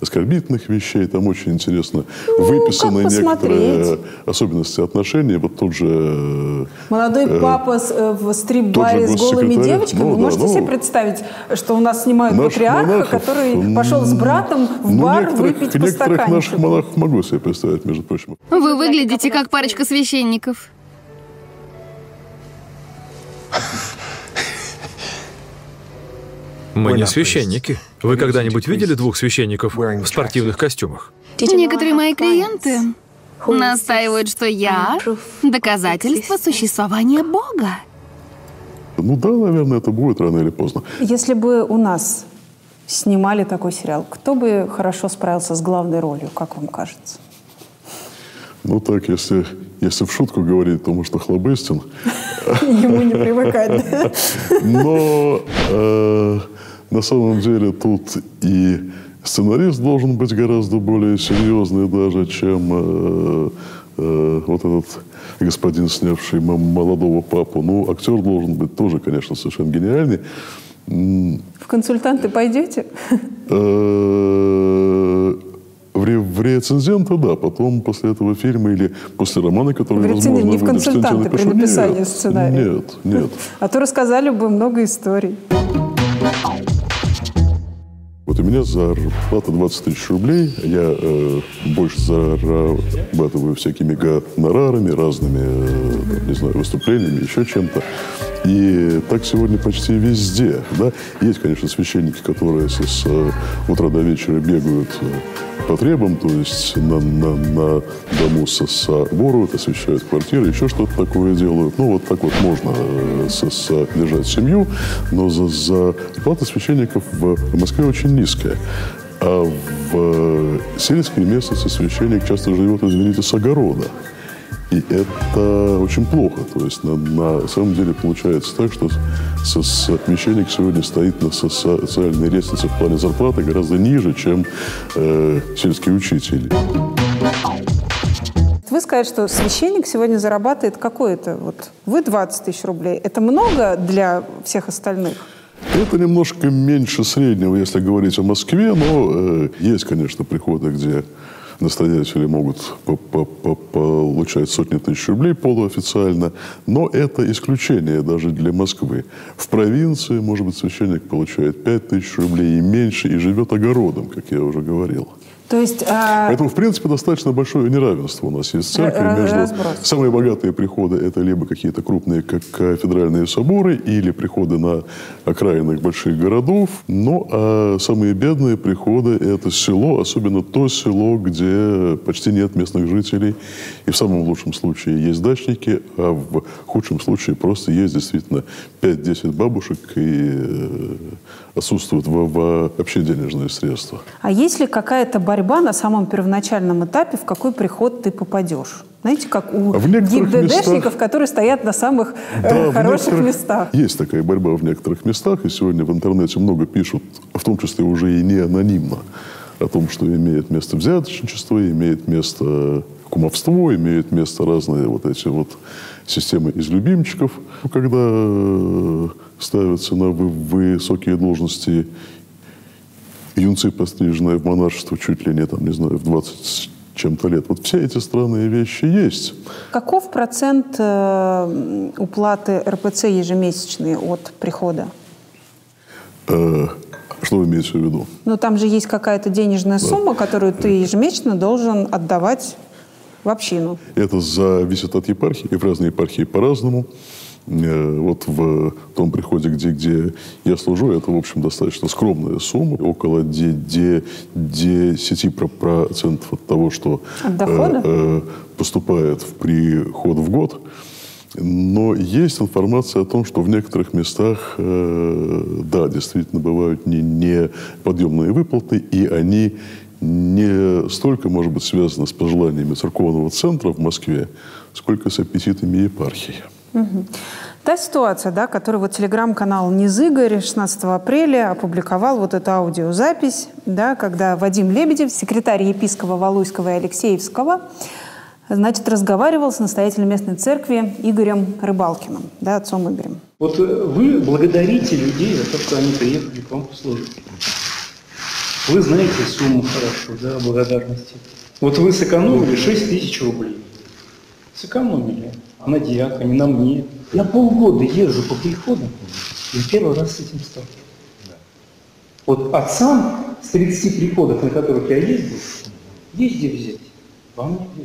оскорбительных вещей, там очень интересно ну, выписаны некоторые особенности отношений. Вот тот же... Молодой э, папа э, в стрип-баре с голыми девочками. Ну, Вы да, можете ну, себе представить, что у нас снимают патриарха, монахов, который пошел с братом в ну, бар выпить по Некоторых наших монахов могу себе представить, между прочим. Вы выглядите как парочка священников. Мы не священники. Вы когда-нибудь видели двух священников в спортивных костюмах? Некоторые мои клиенты настаивают, что я доказательство существования Бога. Ну да, наверное, это будет рано или поздно. Если бы у нас снимали такой сериал, кто бы хорошо справился с главной ролью, как вам кажется? Ну так, если, если в шутку говорить, то, может, Хлобыстин. [LAUGHS] Ему не привыкать, да? Но э, на самом деле тут и сценарист должен быть гораздо более серьезный даже, чем э, э, вот этот господин, снявший молодого папу. Ну, актер должен быть тоже, конечно, совершенно гениальный. В консультанты пойдете? э, В, ре- в рецензента, да, потом после этого фильма или после романа, который, В возможно, не в консультанты при написании сценария. Нет, нет. [LAUGHS] А то рассказали бы много историй. Вот у меня зарплата 20 тысяч рублей. Я э, больше зарабатываю всякими гонорарами, разными, э, не знаю, выступлениями, еще чем-то. И так сегодня почти везде. Да? Есть, конечно, священники, которые с, с э, утра до вечера бегают э, по требам, то есть на, на, на дому со, соборуют, освещают квартиры, еще что-то такое делают. Ну, вот так вот можно э, со- содержать семью, но за, зарплата священников в Москве очень низкая. А в э, сельской местности священник часто живет, извините, с огорода. И это очень плохо. То есть на, на самом деле получается так, что со- священник сегодня стоит на со- социальной лестнице в плане зарплаты гораздо ниже, чем э, сельский учитель. Вы сказали, что священник сегодня зарабатывает какое-то, вот вы 20 тысяч рублей. Это много для всех остальных? Это немножко меньше среднего, если говорить о Москве, но э, есть, конечно, приходы, где настоятели могут по- по- по- получать сотни тысяч рублей полуофициально, но это исключение даже для Москвы. В провинции, может быть, священник получает 5 тысяч рублей и меньше, и живет огородом, как я уже говорил. То есть а, Поэтому, в принципе, достаточно большое неравенство у нас есть в церкви. Ра- Между... разброс. Самые богатые приходы – это либо какие-то крупные как кафедральные соборы, или приходы на окраинах больших городов. Ну, а самые бедные приходы – это село, особенно то село, где почти нет местных жителей. И в самом лучшем случае есть дачники, а в худшем случае просто есть действительно 5-10 бабушек и э, отсутствуют во- вообще денежные средства. а есть ли какая-то борьба на самом первоначальном этапе, в какой приход ты попадешь? Знаете, как у А в ГИБДДшников, местах- которые стоят на самых э, Да, в хороших местах. Есть такая борьба в некоторых местах, и сегодня в интернете много пишут, в том числе уже и не анонимно, о том, что имеет место взяточничество, имеет место кумовство, имеют место разные вот эти вот системы из любимчиков, когда э, ставятся на вы- высокие должности юнцы, постриженные в монашество чуть ли не, там, не знаю, в 20 с чем-то лет. Вот все эти странные вещи есть. Каков процент э, уплаты РПЦ ежемесячный от прихода? Э, Что вы имеете в виду? Ну, там же есть какая-то денежная сумма, которую ты ежемесячно должен отдавать в общину. Это зависит от епархии, и в разные епархии по-разному. Э, Вот в том приходе, где, где я служу, это, в общем, достаточно скромная сумма, около де- де- 10% от того, что э, э, поступает в приход в год. Но есть информация о том, что в некоторых местах, э, да, действительно бывают не, не подъемные выплаты, и они не столько, может быть, связаны с пожеланиями церковного центра в Москве, сколько с аппетитами епархии. Та ситуация, да, которую вот телеграм-канал «Низыгорь» 16 апреля опубликовал вот эту аудиозапись, да, когда Вадим Лебедев, секретарь епископа Валуйского и Алексеевского, значит, разговаривал с настоятелем местной церкви Игорем Рыбалкиным, да, отцом Игорем. Вот э, вы благодарите людей за то, что они приехали к вам послужить. Вы знаете сумму хорошо, да, благодарности. Вот вы сэкономили 6 тысяч рублей. Сэкономили. На диаконе, на мне. Я полгода езжу по приходам и первый раз с этим сталкиваюсь. Вот отцам с 30 приходов, на которых я ездил, есть где взять. Вам не где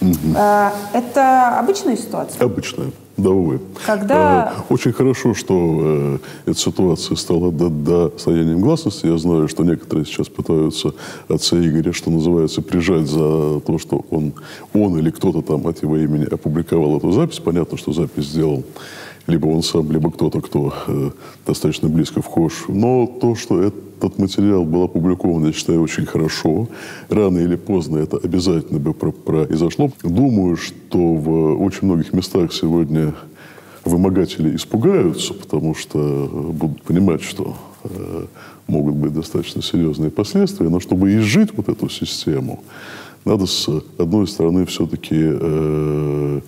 взять. Э, Это обычная ситуация? Обычная. Да, увы. Когда- Э, Очень хорошо, что э, эта ситуация стала до, до состоянием гласности. Я знаю, что некоторые сейчас пытаются отца Игоря, что называется, прижать за то, что он, он или кто-то там от его имени опубликовал эту запись. Понятно, что запись сделал либо он сам, либо кто-то, кто э, достаточно близко вхож. Но то, что этот материал был опубликован, я считаю, очень хорошо. Рано или поздно это обязательно бы про- произошло. Думаю, что в очень многих местах сегодня вымогатели испугаются, потому что э, будут понимать, что э, могут быть достаточно серьезные последствия. Но чтобы изжить вот эту систему, надо с одной стороны все-таки э,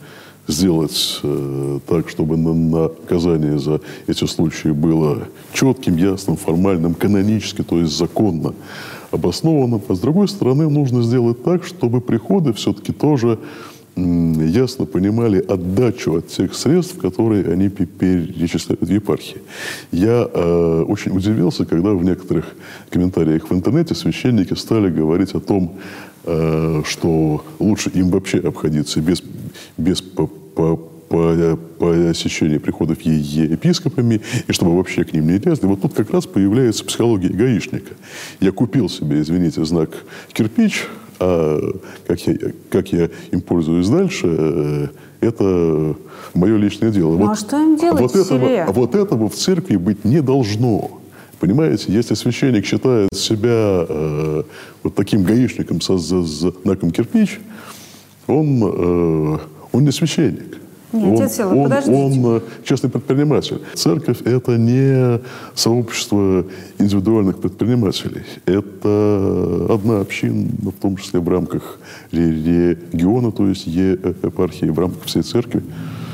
сделать э, так, чтобы на- наказание за эти случаи было четким, ясным, формальным, канонически, то есть законно обоснованным. А с другой стороны, нужно сделать так, чтобы приходы все-таки тоже ясно понимали отдачу от тех средств, которые они пе- перечисляют в епархии. Я э, очень удивился, когда в некоторых комментариях в интернете священники стали говорить о том, что лучше им вообще обходиться без, без по- по- по- посещения приходов е- епископами, и чтобы вообще к ним не лезли. Вот тут как раз появляется психология гаишника. Я купил себе, извините, знак кирпич, а как я, как я им пользуюсь дальше, э, это мое личное дело. Ну, а что им делать вот этого, вот этого в церкви быть не должно. Понимаете, если священник считает себя э, вот таким гаишником со за- знаком кирпич, он, э, он не священник. Нет, он, Сила, он- подождите. он, э, частный предприниматель. Церковь – это не сообщество индивидуальных предпринимателей. Это одна община, в том числе в рамках ре- региона, то есть епархии, в рамках всей церкви.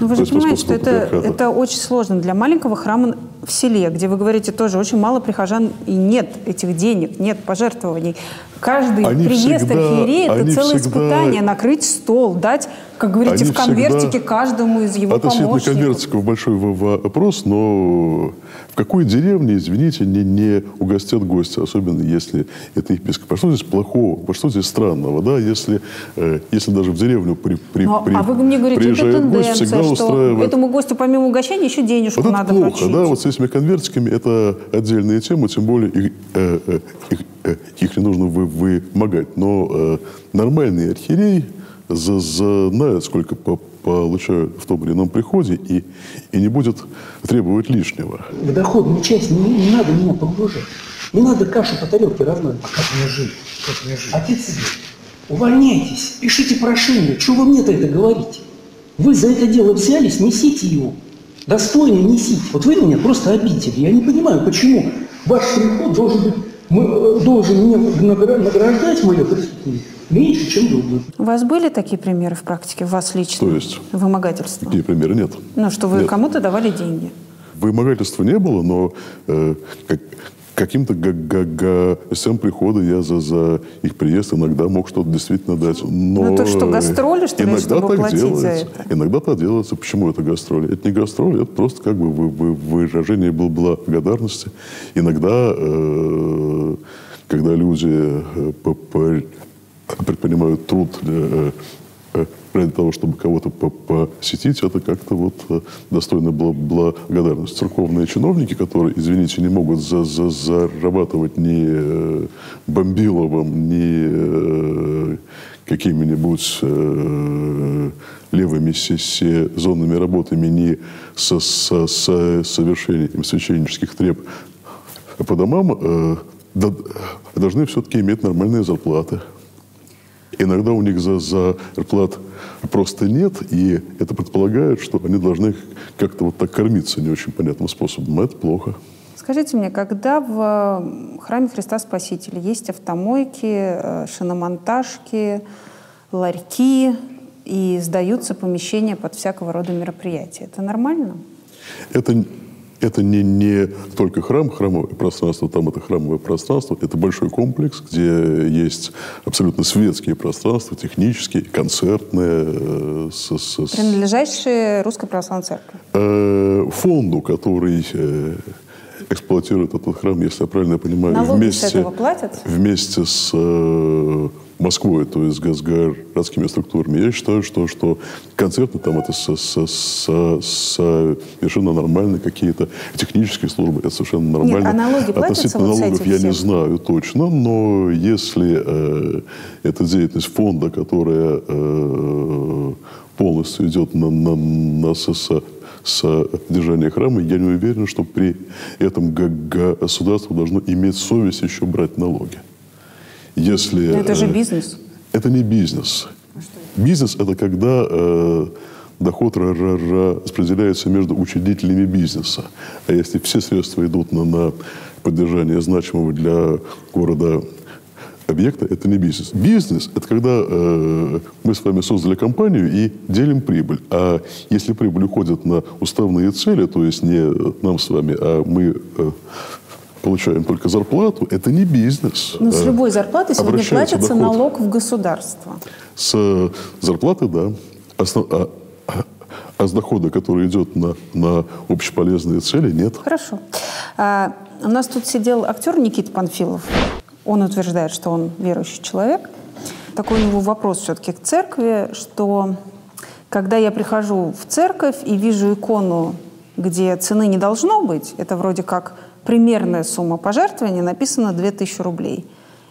Ну, вы же понимаете, что это, это очень сложно для маленького храма в селе, где вы говорите тоже очень мало прихожан и нет этих денег, нет пожертвований. Каждый Они приезд всегда- архиерея – это целое всегда- испытание, накрыть стол, дать, как говорите, в конвертике всегда- каждому из его Относительно помощников. конвертиков большой вопрос, но в какой деревне, извините, не, не угостят гостя, особенно если это епископ. А что здесь плохого? А что здесь странного? Да? Если, э, если даже в деревню при, при, Ну, при- а вы мне говорите, это приезжает гость, тенденция, всегда что устраивает. этому гостю помимо угощения еще денежку Вот это надо плохо, вручить. да, вот этими конвертиками это отдельная тема, тем более их, э, э, их, э, их не нужно вы, вымогать. Но э, нормальный архиерей за, знает, сколько по- получают в том или ином приходе и, и не будет требовать лишнего. В доходную часть не, не надо меня погружать. Не надо кашу по тарелке размазывать. Как мне жить? Как мне жить? Отец Игорь, увольняйтесь, пишите прошение. Чего вы мне-то это говорите? Вы за это дело взялись, несите его. Достойно несите. Вот вы меня просто обидели. Я не понимаю, почему ваш приход должен быть, мы, э, должен мне награ- награждать мое присутствие меньше, чем другой. У вас были такие примеры в практике, у вас лично? То есть? Вымогательство. Такие примеры нет. Ну, что вы кому-то давали деньги. Вымогательства не было, но э, как- каким-то гостям прихода я за, за их приезд иногда мог что-то действительно дать. Но Ну, то что, гастроли, что ли, иногда чтобы так платить за делается. это? Иногда так делается. Почему это гастроли? Это не гастроли, это просто как бы вы- вы- выражение был благодарности. Иногда, э, когда люди э, предпринимают труд э, ради того, чтобы кого-то по- посетить, это как-то вот э, достойно было благодарности. Церковные чиновники, которые, извините, не могут за- за- зарабатывать ни э, Бомбиловым, ни э, какими-нибудь э, левыми се- сезонными работами, ни со, со- со совершением священнических треб по домам, э, должны все-таки иметь нормальные зарплаты. Иногда у них за, за зарплат просто нет, и это предполагает, что они должны как-то вот так кормиться не очень понятным способом. Это плохо. Скажите мне, когда в храме Христа Спасителя есть автомойки, э, шиномонтажки, ларьки и сдаются помещения под всякого рода мероприятия, это нормально? Это, это не, не только храм, храмовое пространство, там это храмовое пространство, это большой комплекс, где есть абсолютно светские пространства, технические, концертные, э, с- с- с- Принадлежащие Русской Православной Церкви. э, фонду, который э, эксплуатирует этот храм, если я правильно понимаю, Налоги с вместе, этого платят? вместе с э, Москвой, то есть с городскими структурами. Я считаю, что, что концерты там это со, со, со, совершенно нормальные какие-то технические службы, это совершенно нормально. Нет, а налоги Относительно вот налогов я всем? не знаю точно, но если э, это деятельность фонда, которая э, полностью идет на, на, на СССР, содержание храма, я не уверен, что при этом государство должно иметь совесть еще брать налоги. Если, Но это же э, бизнес. Это не бизнес. Бизнес – это когда э, доход ра- ра- распределяется между учредителями бизнеса. А если все средства идут на, на поддержание значимого для города объекта, это не бизнес. Бизнес – это когда э, мы с вами создали компанию и делим прибыль. А если прибыль уходит на уставные цели, то есть не нам с вами, а мы э, получаем только зарплату, это не бизнес. Но Ну, с Э, любой зарплаты сегодня обращается платится доход. налог в государство. С э, зарплаты, да. Основ- а, а- а с дохода, который идет на, на общеполезные цели, нет. Хорошо. А, у нас тут сидел актер Никита Панфилов. Он утверждает, что он верующий человек. Такой у него вопрос все-таки к церкви, что когда я прихожу в церковь и вижу икону, где цены не должно быть, это вроде как примерная сумма пожертвования, написано 2000 рублей.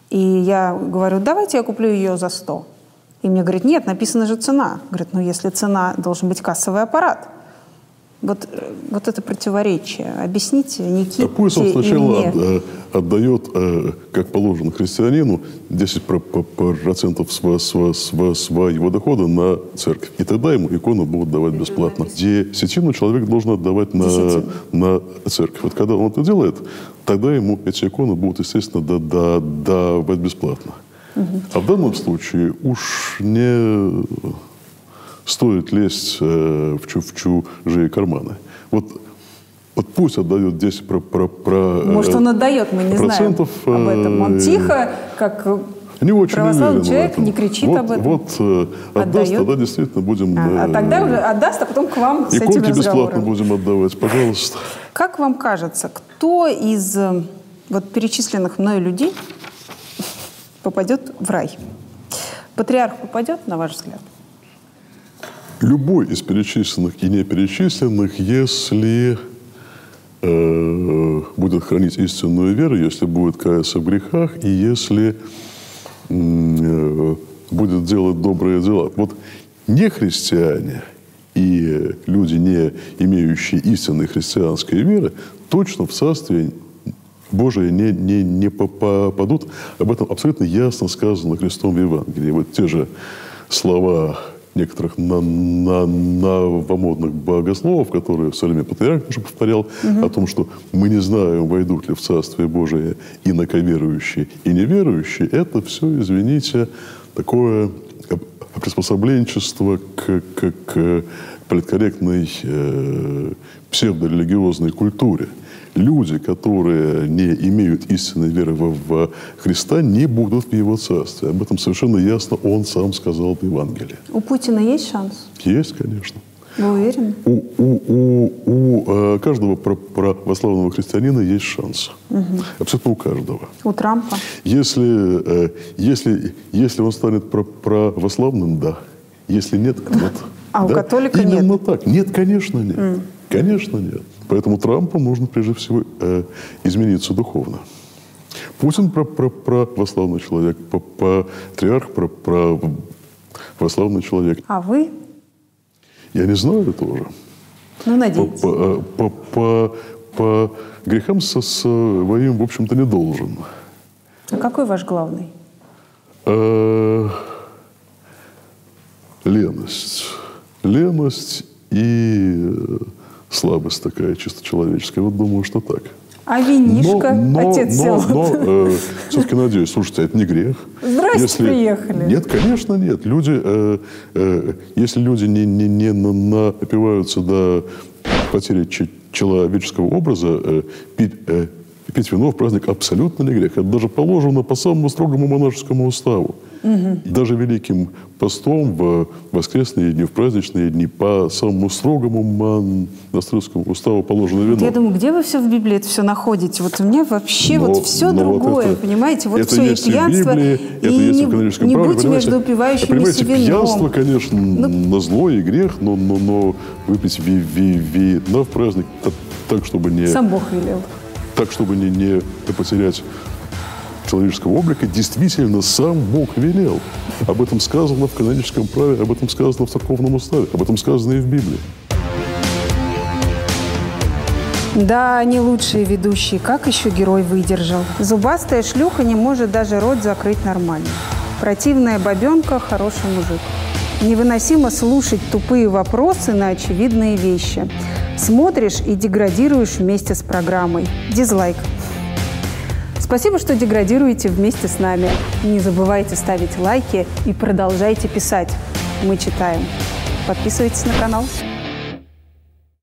И я говорю, давайте я куплю ее за 100. И мне говорит, нет, написана же цена. Говорит, ну если цена, должен быть кассовый аппарат. Вот, э, вот это противоречие. Объясните Никите А пусть он и сначала мне. от- э, отдает, э, как положено христианину, 10% про- по- процентов сва- сва- сва- своего дохода на церковь. И тогда ему икону будут давать бесплатно. Десятину человек должен отдавать на, Десятину. на церковь. Вот когда он это делает, тогда ему эти иконы будут, естественно, да- да- давать бесплатно. А в данном случае уж не стоит лезть э, в, чу- в чужие карманы. Вот, вот пусть отдает 10 про, про, про, э, Может, он отдает, мы не знаем процентов, об этом. Он э, тихо, как не очень православный человек, не кричит вот, об этом. Вот э, отдаст, Отдает. тогда действительно будем... А, а тогда уже отдаст, а потом к вам с этими Иконки бесплатно будем отдавать, пожалуйста. Как вам кажется, кто из вот перечисленных мной людей попадет в рай? Патриарх попадет, на ваш взгляд? Любой из перечисленных и не перечисленных, если э, будет хранить истинную веру, если будет каяться в грехах и если э, будет делать добрые дела. Вот не христиане и люди, не имеющие истинной христианской веры, точно в Царствие Божие не, не, не попадут. Об этом абсолютно ясно сказано Христом в Евангелии. Вот те же слова некоторых на, на, новомодных богословов, которые в Салеме Патриарх уже повторял, о том, что мы не знаем, войдут ли в Царствие Божие инаковерующие и неверующие, это все, извините, такое приспособленчество к, к, к политкорректной э, псевдорелигиозной культуре. Люди, которые не имеют истинной веры во, в Христа, не будут в Его Царстве. Об этом совершенно ясно Он сам сказал в Евангелии. У Путина есть шанс? Есть, конечно. Вы уверены? У, у, у, у э, каждого православного христианина есть шанс. Абсолютно у каждого. У Трампа? Если, э, если, если он станет православным, да. Если нет, нет. А у Да? католика Именно нет? так. Нет, конечно, нет. Конечно, нет. Поэтому Трампу нужно прежде всего э, измениться духовно. Путин про, про, православный человек, па- патриарх про, про православный человек. А вы? Я не знаю тоже. Ну, По, надейтесь. по, э, по, по- по грехам со своим, в общем-то, не должен. А какой ваш главный? Э, Леность. Леность и э, слабость такая чисто человеческая. Вот думаю, что так. А винишка, отец но, Всеволод? но, э, все-таки надеюсь, слушайте, это не грех. Здрасте, приехали. Нет, конечно, нет. Люди, э, э, если люди не, не, не на- напиваются до потери че- человеческого образа, э, пить, э, И пить вино в праздник абсолютно не грех. Это даже положено по самому строгому монашескому уставу. И даже Великим постом в воскресные дни, в праздничные дни по самому строгому монастырскому уставу положено вино. Вот я думаю, где вы все в Библии это все находите? Вот у меня вообще Но- вот все но вот другое, это- понимаете? Вот это все есть и в пьянство, Библии, и это есть не, в каноническом не праве, будьте понимаете? между упивающимися Понимаете, вином. пьянство, конечно, на зло и грех, но, но, но выпить ви, ви, вина в праздник та- так, чтобы не, Сам Бог велел. Так, чтобы не, не потерять человеческого облика, действительно сам Бог велел. Об этом сказано в каноническом праве, об этом сказано в церковном уставе, об этом сказано и в Библии. Да, они лучшие ведущие. Как еще герой выдержал? Зубастая шлюха не может даже рот закрыть нормально. Противная бабенка – хороший мужик. Невыносимо слушать тупые вопросы на очевидные вещи. Смотришь и деградируешь вместе с программой. Дизлайк. Спасибо, что деградируете вместе с нами. Не забывайте ставить лайки и продолжайте писать. Мы читаем. Подписывайтесь на канал.